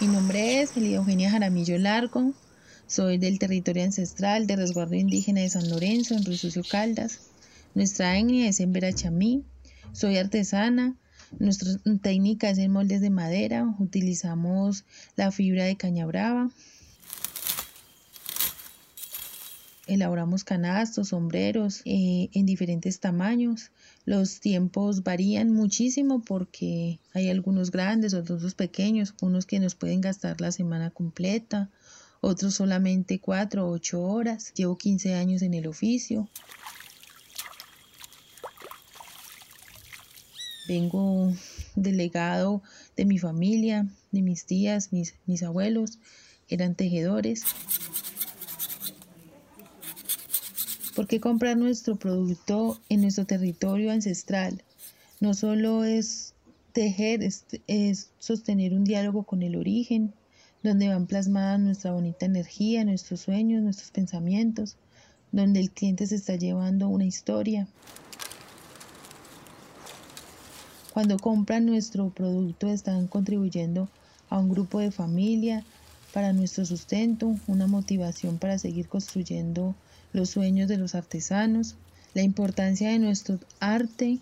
Mi nombre es Elida Eugenia Jaramillo Largo, soy del territorio ancestral de resguardo indígena de San Lorenzo, en Rusucio Caldas. Nuestra etnia es en Verachamí, soy artesana, nuestra técnica es en moldes de madera, utilizamos la fibra de caña brava. Elaboramos canastos, sombreros eh, en diferentes tamaños. Los tiempos varían muchísimo porque hay algunos grandes, otros pequeños, unos que nos pueden gastar la semana completa, otros solamente cuatro o ocho horas. Llevo 15 años en el oficio. Vengo delegado de mi familia, de mis tías, mis, mis abuelos, eran tejedores. ¿Por qué comprar nuestro producto en nuestro territorio ancestral? No solo es tejer, es, es, sostener un diálogo con el origen, donde van plasmadas nuestra bonita energía, nuestros sueños, nuestros pensamientos, donde el cliente se está llevando una historia. Cuando compran nuestro producto están contribuyendo a un grupo de familia, para nuestro sustento, una motivación para seguir construyendo los sueños de los artesanos. La importancia de nuestro arte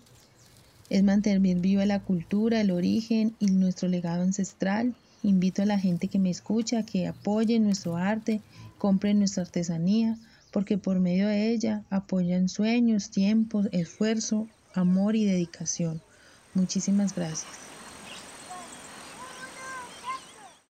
es mantener viva la cultura, el origen y nuestro legado ancestral. Invito a la gente que me escucha a que apoye nuestro arte, compren nuestra artesanía, porque por medio de ella apoyan sueños, tiempos, esfuerzo, amor y dedicación. Muchísimas gracias.